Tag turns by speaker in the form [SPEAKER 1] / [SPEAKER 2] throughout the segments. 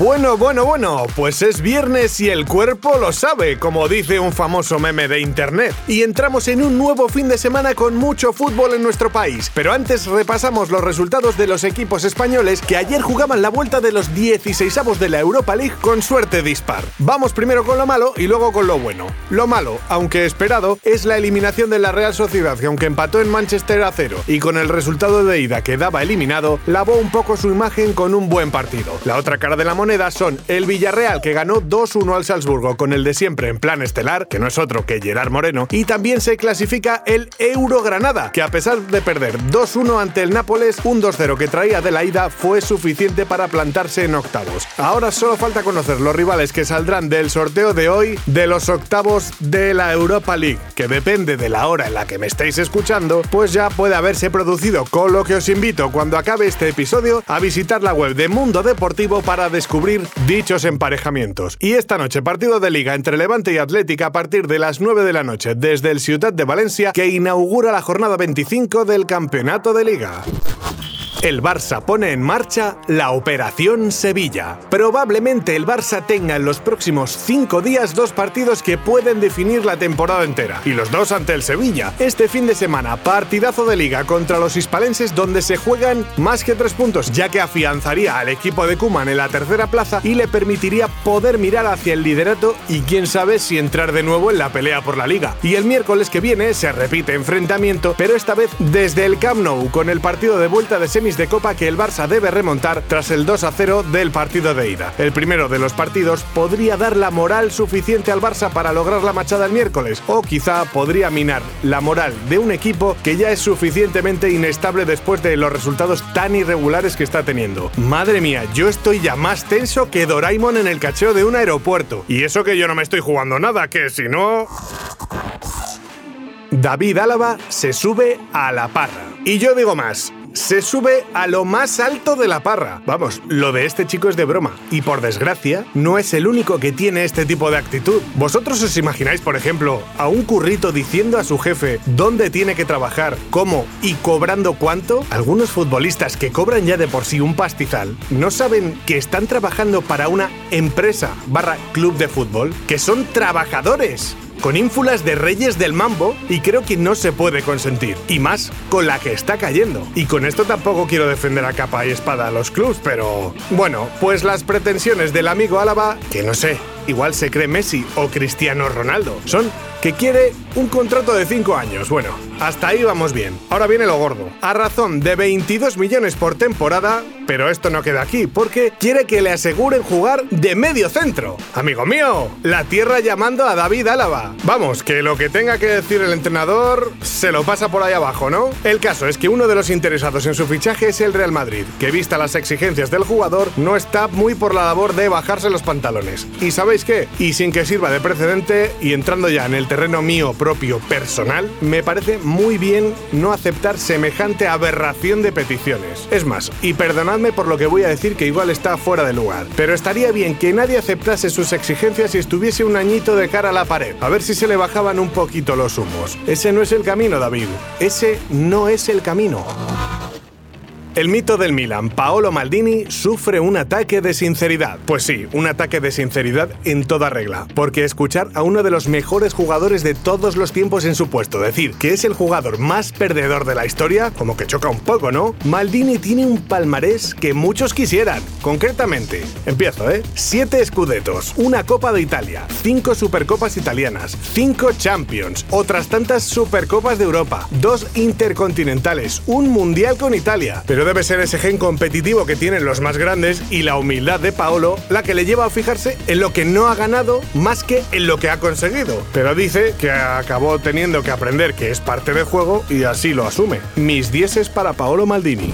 [SPEAKER 1] Bueno, bueno, bueno, pues es viernes y el cuerpo lo sabe, como dice un famoso meme de internet. Y entramos en un nuevo fin de semana con mucho fútbol en nuestro país. Pero antes repasamos los resultados de los equipos españoles que ayer jugaban la vuelta de los 16 de la Europa League con suerte dispar. Vamos primero con lo malo y luego con lo bueno. Lo malo, aunque esperado, es la eliminación de la Real Sociedad, que aunque empató en Manchester a cero y con el resultado de ida quedaba eliminado, lavó un poco su imagen con un buen partido. La otra cara de la moneda son el Villarreal, que ganó 2-1 al Salzburgo con el de siempre en plan estelar, que no es otro que Gerard Moreno, y también se clasifica el Euro Granada, que a pesar de perder 2-1 ante el Nápoles, un 2-0 que traía de la ida fue suficiente para plantarse en octavos. Ahora solo falta conocer los rivales que saldrán del sorteo de hoy de los octavos de la Europa League, que depende de la hora en la que me estéis escuchando, pues ya puede haberse producido, con lo que os invito cuando acabe este episodio a visitar la web de Mundo Deportivo para descubrir dichos emparejamientos. Y esta noche partido de liga entre Levante y Atlética a partir de las 9 de la noche desde el Ciudad de Valencia que inaugura la jornada 25 del Campeonato de Liga. El Barça pone en marcha la Operación Sevilla. Probablemente el Barça tenga en los próximos cinco días dos partidos que pueden definir la temporada entera. Y los dos ante el Sevilla. Este fin de semana, partidazo de liga contra los hispalenses donde se juegan más que tres puntos, ya que afianzaría al equipo de Kuman en la tercera plaza y le permitiría poder mirar hacia el liderato y quién sabe si entrar de nuevo en la pelea por la liga. Y el miércoles que viene se repite enfrentamiento, pero esta vez desde el Camp Nou con el partido de vuelta de de Copa que el Barça debe remontar tras el 2 a 0 del partido de ida. El primero de los partidos podría dar la moral suficiente al Barça para lograr la machada el miércoles, o quizá podría minar la moral de un equipo que ya es suficientemente inestable después de los resultados tan irregulares que está teniendo. Madre mía, yo estoy ya más tenso que Doraemon en el cacheo de un aeropuerto. Y eso que yo no me estoy jugando nada, que si no... David Álava se sube a la parra. Y yo digo más, se sube a lo más alto de la parra. Vamos, lo de este chico es de broma. Y por desgracia, no es el único que tiene este tipo de actitud. ¿Vosotros os imagináis, por ejemplo, a un currito diciendo a su jefe dónde tiene que trabajar, cómo y cobrando cuánto? Algunos futbolistas que cobran ya de por sí un pastizal no saben que están trabajando para una empresa barra club de fútbol, que son trabajadores con ínfulas de reyes del mambo y creo que no se puede consentir. Y más con la que está cayendo. Y con esto tampoco quiero defender a capa y espada a los clubs, pero... Bueno, pues las pretensiones del amigo Álava, que no sé, igual se cree Messi o Cristiano Ronaldo, son que quiere un contrato de 5 años. Bueno, hasta ahí vamos bien. Ahora viene lo gordo. A razón de 22 millones por temporada, pero esto no queda aquí, porque quiere que le aseguren jugar de medio centro. Amigo mío, la tierra llamando a David Álava. Vamos, que lo que tenga que decir el entrenador se lo pasa por ahí abajo, ¿no? El caso es que uno de los interesados en su fichaje es el Real Madrid, que vista las exigencias del jugador, no está muy por la labor de bajarse los pantalones. ¿Y sabéis qué? Y sin que sirva de precedente, y entrando ya en el terreno mío propio personal, me parece muy bien no aceptar semejante aberración de peticiones. Es más, y perdonad por lo que voy a decir que igual está fuera de lugar, pero estaría bien que nadie aceptase sus exigencias y estuviese un añito de cara a la pared, a ver si se le bajaban un poquito los humos. Ese no es el camino, David. Ese no es el camino. El mito del Milan, Paolo Maldini, sufre un ataque de sinceridad. Pues sí, un ataque de sinceridad en toda regla, porque escuchar a uno de los mejores jugadores de todos los tiempos en su puesto decir que es el jugador más perdedor de la historia, como que choca un poco, ¿no? Maldini tiene un palmarés que muchos quisieran. Concretamente, empiezo, ¿eh? Siete escudetos, una Copa de Italia, cinco Supercopas italianas, cinco Champions, otras tantas Supercopas de Europa, dos Intercontinentales, un Mundial con Italia. Pero debe ser ese gen competitivo que tienen los más grandes y la humildad de Paolo la que le lleva a fijarse en lo que no ha ganado más que en lo que ha conseguido. Pero dice que acabó teniendo que aprender que es parte del juego y así lo asume. Mis dieces para Paolo Maldini.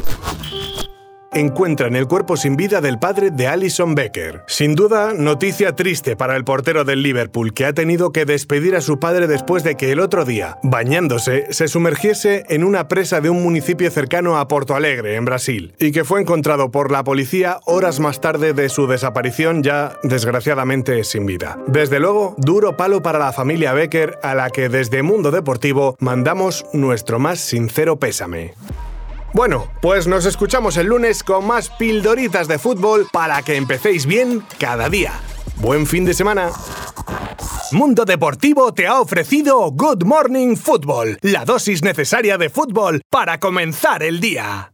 [SPEAKER 1] Encuentran el cuerpo sin vida del padre de Alison Becker. Sin duda, noticia triste para el portero del Liverpool, que ha tenido que despedir a su padre después de que el otro día, bañándose, se sumergiese en una presa de un municipio cercano a Porto Alegre, en Brasil, y que fue encontrado por la policía horas más tarde de su desaparición ya, desgraciadamente, sin vida. Desde luego, duro palo para la familia Becker, a la que desde Mundo Deportivo mandamos nuestro más sincero pésame. Bueno, pues nos escuchamos el lunes con más pildoritas de fútbol para que empecéis bien cada día. Buen fin de semana. Mundo Deportivo te ha ofrecido Good Morning Football, la dosis necesaria de fútbol para comenzar el día.